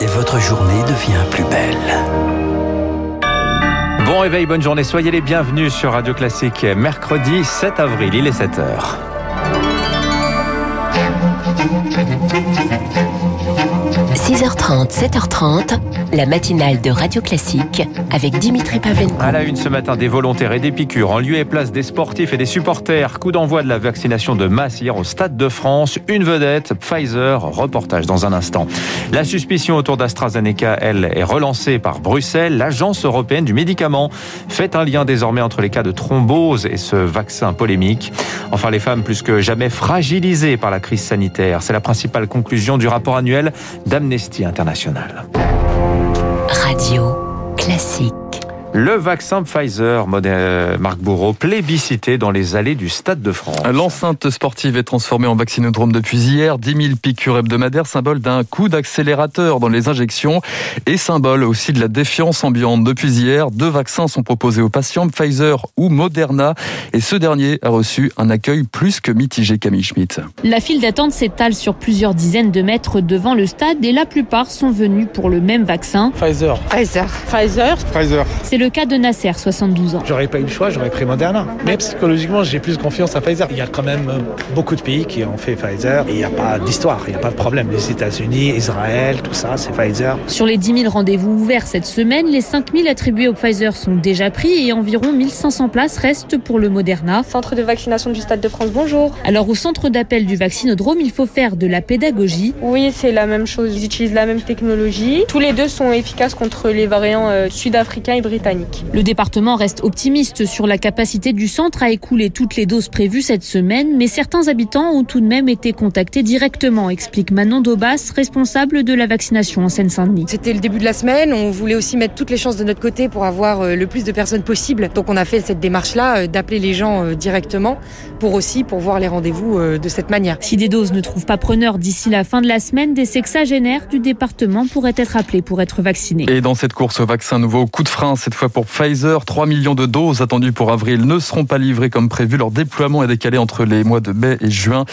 et votre journée devient plus belle. Bon réveil, bonne journée, soyez les bienvenus sur Radio Classique. Mercredi 7 avril, il est 7 heures. 6h30, 7h30, la matinale de Radio Classique avec Dimitri Pavlenko. À la une ce matin, des volontaires et des piqûres en lieu et place des sportifs et des supporters. Coup d'envoi de la vaccination de masse hier au Stade de France. Une vedette, Pfizer. Reportage dans un instant. La suspicion autour d'AstraZeneca, elle, est relancée par Bruxelles. L'Agence européenne du médicament fait un lien désormais entre les cas de thrombose et ce vaccin polémique. Enfin, les femmes plus que jamais fragilisées par la crise sanitaire. C'est la principale conclusion du rapport annuel d'Amnesty Radio Classique. Le vaccin Pfizer, Marc Bourreau, plébiscité dans les allées du Stade de France. L'enceinte sportive est transformée en vaccinodrome depuis hier. 10 000 piqûres hebdomadaires, symbole d'un coup d'accélérateur dans les injections et symbole aussi de la défiance ambiante. Depuis hier, deux vaccins sont proposés aux patients, Pfizer ou Moderna. Et ce dernier a reçu un accueil plus que mitigé, Camille Schmitt. La file d'attente s'étale sur plusieurs dizaines de mètres devant le stade et la plupart sont venus pour le même vaccin. Pfizer. Pfizer. Pfizer. Pfizer. C'est le cas de Nasser, 72 ans. J'aurais pas eu le choix, j'aurais pris Moderna. Mais psychologiquement, j'ai plus confiance à Pfizer. Il y a quand même euh, beaucoup de pays qui ont fait Pfizer et il n'y a pas d'histoire, il n'y a pas de problème. Les États-Unis, Israël, tout ça, c'est Pfizer. Sur les 10 000 rendez-vous ouverts cette semaine, les 5 000 attribués au Pfizer sont déjà pris et environ 1500 places restent pour le Moderna. Centre de vaccination du Stade de France, bonjour. Alors au centre d'appel du vaccinodrome, il faut faire de la pédagogie. Oui, c'est la même chose. Ils utilisent la même technologie. Tous les deux sont efficaces contre les variants euh, sud-africains et britanniques. Le département reste optimiste sur la capacité du centre à écouler toutes les doses prévues cette semaine, mais certains habitants ont tout de même été contactés directement, explique Manon Daubas, responsable de la vaccination en Seine-Saint-Denis. C'était le début de la semaine, on voulait aussi mettre toutes les chances de notre côté pour avoir euh, le plus de personnes possible. Donc on a fait cette démarche-là euh, d'appeler les gens euh, directement pour aussi pour voir les rendez-vous de cette manière. Si des doses ne trouvent pas preneur d'ici la fin de la semaine, des sexagénaires du département pourraient être appelés pour être vaccinés. Et dans cette course au vaccin nouveau, coup de frein cette fois pour Pfizer, 3 millions de doses attendues pour avril ne seront pas livrées comme prévu. Leur déploiement est décalé entre les mois de mai et juin.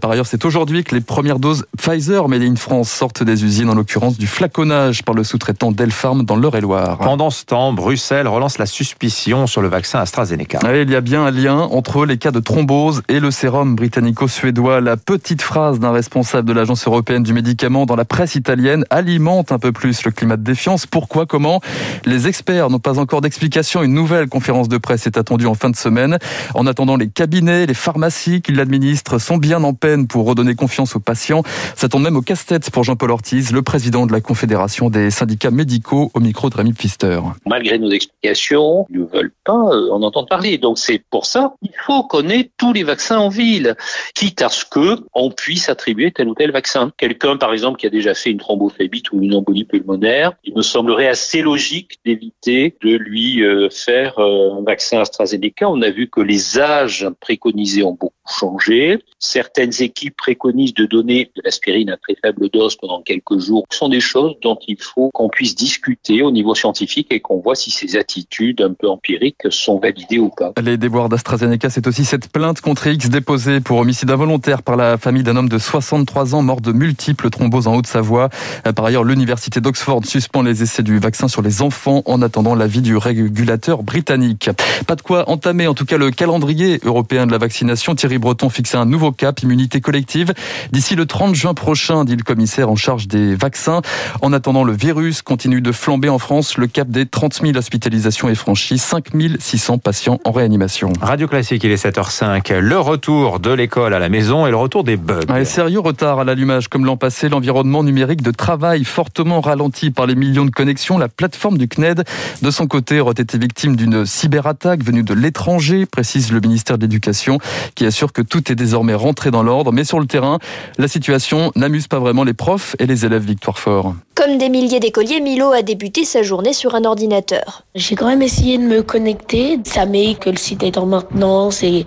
Par ailleurs, c'est aujourd'hui que les premières doses Pfizer Made in France sortent des usines, en l'occurrence du flaconnage par le sous-traitant Delpharm dans l'Eure-et-Loire. Pendant ce temps, Bruxelles relance la suspicion sur le vaccin AstraZeneca. il y a bien un lien entre les cas de thrombose et le sérum britannico-suédois. La petite phrase d'un responsable de l'Agence européenne du médicament dans la presse italienne alimente un peu plus le climat de défiance. Pourquoi Comment? Les experts n'ont pas encore d'explication. Une nouvelle conférence de presse est attendue en fin de semaine. En attendant, les cabinets, les pharmacies qui l'administrent sont bien en peine pour redonner confiance aux patients. Ça tombe même au casse-tête pour Jean-Paul Ortiz, le président de la Confédération des syndicats médicaux au micro de Rémi Pfister. Malgré nos explications, ils ne veulent pas en entendre parler. Donc c'est pour ça qu'il faut qu'on ait tous les vaccins en ville, quitte à ce que on puisse attribuer tel ou tel vaccin. Quelqu'un, par exemple, qui a déjà fait une thrombophébite ou une embolie pulmonaire, il me semblerait assez logique d'éviter de lui faire un vaccin AstraZeneca. On a vu que les âges préconisés ont beaucoup changé. Certaines équipes préconisent de donner de l'aspirine à très faible dose pendant quelques jours. Ce sont des choses dont il faut qu'on puisse discuter au niveau scientifique et qu'on voit si ces attitudes un peu empiriques sont validées ou pas. Les déboires d'AstraZeneca, c'est aussi cette plainte contre X déposée pour homicide involontaire par la famille d'un homme de 63 ans mort de multiples thromboses en Haute-Savoie. Par ailleurs, l'université d'Oxford suspend les essais du vaccin sur les enfants en attendant l'avis du régulateur britannique. Pas de quoi entamer en tout cas le calendrier européen de la vaccination. Thierry Breton fixe un nouveau cap, immunité collective, d'ici le 30 juin prochain, dit le commissaire en charge des vaccins. En attendant, le virus continue de flamber en France. Le cap des 30 000 hospitalisations est franchi, 5 600 patients en réanimation. Radio Classique, il est 7h05. Le retour de l'école à la maison et le retour des bugs. Un sérieux retard à l'allumage. Comme l'an passé, l'environnement numérique de travail fortement ralenti par les millions de connexions. La plateforme du CNED, de son côté, aurait été victime d'une cyberattaque venue de l'étranger, précise le ministère de l'Éducation, qui assure que tout est désormais rentré dans l'ordre. Mais sur le terrain, la situation n'amuse pas vraiment les profs et les élèves Victoire Fort. Comme des milliers d'écoliers, Milo a débuté sa journée sur un ordinateur. J'ai quand même essayé de me connecter. Ça met que le site est en maintenance et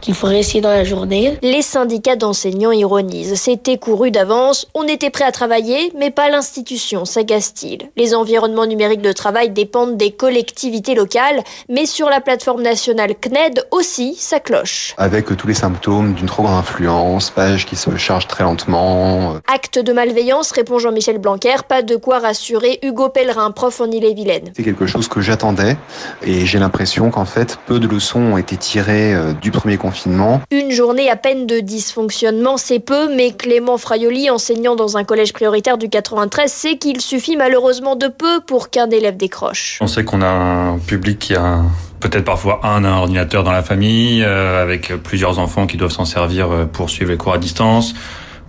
qu'il faut réessayer dans la journée. Les syndicats d'enseignants ironisent. C'était couru d'avance, on était prêt à travailler, mais pas l'institution, s'agace-t-il. Les environnements numériques de travail dépendent des collectivités locales, mais sur la plateforme nationale CNED aussi, ça cloche. Avec tous les symptômes d'une trop grande influence, page qui se charge très lentement. Acte de malveillance, répond Jean-Michel Blanquer, pas de quoi rassurer Hugo Pellerin, prof en Ille-et-Vilaine. C'est quelque chose que j'attendais et j'ai l'impression qu'en fait, peu de leçons ont été tirées euh, du premier confinement. Une journée à peine de dysfonctionnement, c'est peu, mais Clément Fraioli, enseignant dans un collège prioritaire du 93, sait qu'il suffit malheureusement de peu pour qu'un élève décroche. On sait qu'on a un public qui a peut-être parfois un, un ordinateur dans la famille, euh, avec plusieurs enfants qui doivent s'en servir euh, pour suivre les cours à distance.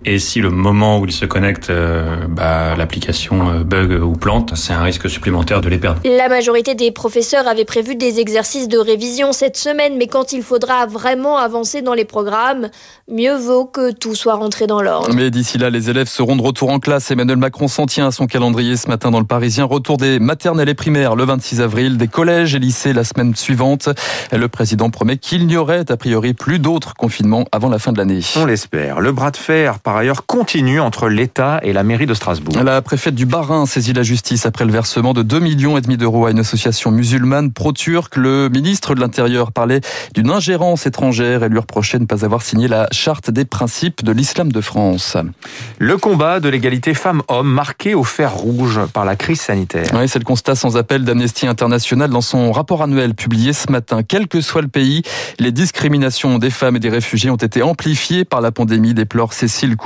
Et si le moment où ils se connectent, euh, bah, l'application euh, bug ou plante, c'est un risque supplémentaire de les perdre. La majorité des professeurs avaient prévu des exercices de révision cette semaine, mais quand il faudra vraiment avancer dans les programmes, mieux vaut que tout soit rentré dans l'ordre. Mais d'ici là, les élèves seront de retour en classe. Emmanuel Macron s'en tient à son calendrier ce matin dans le Parisien. Retour des maternelles et primaires le 26 avril, des collèges et lycées la semaine suivante. Le président promet qu'il n'y aurait a priori plus d'autres confinements avant la fin de l'année. On l'espère. Le bras de fer par ailleurs continue entre l'État et la mairie de Strasbourg. La préfète du Bas-Rhin saisit la justice après le versement de 2 millions et demi d'euros à une association musulmane pro-turque. Le ministre de l'Intérieur parlait d'une ingérence étrangère et lui reprochait de ne pas avoir signé la charte des principes de l'islam de France. Le combat de l'égalité femmes-hommes marqué au fer rouge par la crise sanitaire. Oui, c'est le constat sans appel d'Amnesty International dans son rapport annuel publié ce matin. Quel que soit le pays, les discriminations des femmes et des réfugiés ont été amplifiées par la pandémie, déplore Cécile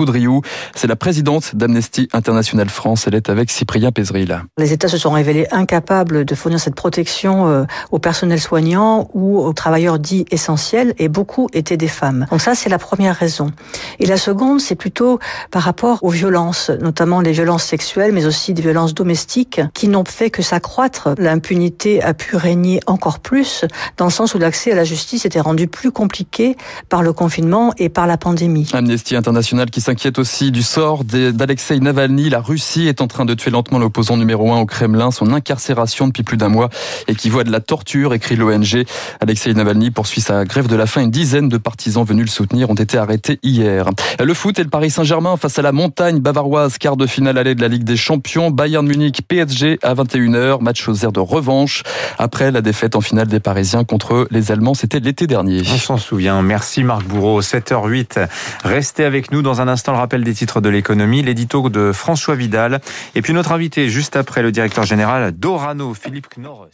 C'est la présidente d'Amnesty International France. Elle est avec Cyprien Pézril. Les États se sont révélés incapables de fournir cette protection euh, au personnel soignant ou aux travailleurs dits essentiels et beaucoup étaient des femmes. Donc ça, c'est la première raison. Et la seconde, c'est plutôt par rapport aux violences, notamment les violences sexuelles, mais aussi des violences domestiques qui n'ont fait que s'accroître. L'impunité a pu régner encore plus dans le sens où l'accès à la justice était rendu plus compliqué par le confinement et par la pandémie. Amnesty International qui s'inquiète aussi du sort d'Alexei Navalny. La Russie est en train de tuer lentement l'opposant numéro un au Kremlin. Son incarcération depuis plus d'un mois équivaut à de la torture, écrit l'ONG. Alexei Navalny poursuit sa grève de la faim. Une dizaine de partisans venus le soutenir ont été arrêtés hier. Le foot et le Paris Saint-Germain face à la montagne bavaroise. Quart de finale aller de la Ligue des Champions. Bayern Munich, PSG à 21h. Match aux airs de revanche. Après la défaite en finale des Parisiens contre les Allemands, c'était l'été dernier. On s'en souvient. Merci Marc Bourreau. 7h08. Restez avec nous dans un instant. Le rappel des titres de l'économie, l'édito de François Vidal. Et puis notre invité juste après le directeur général d'Orano, Philippe Knorr.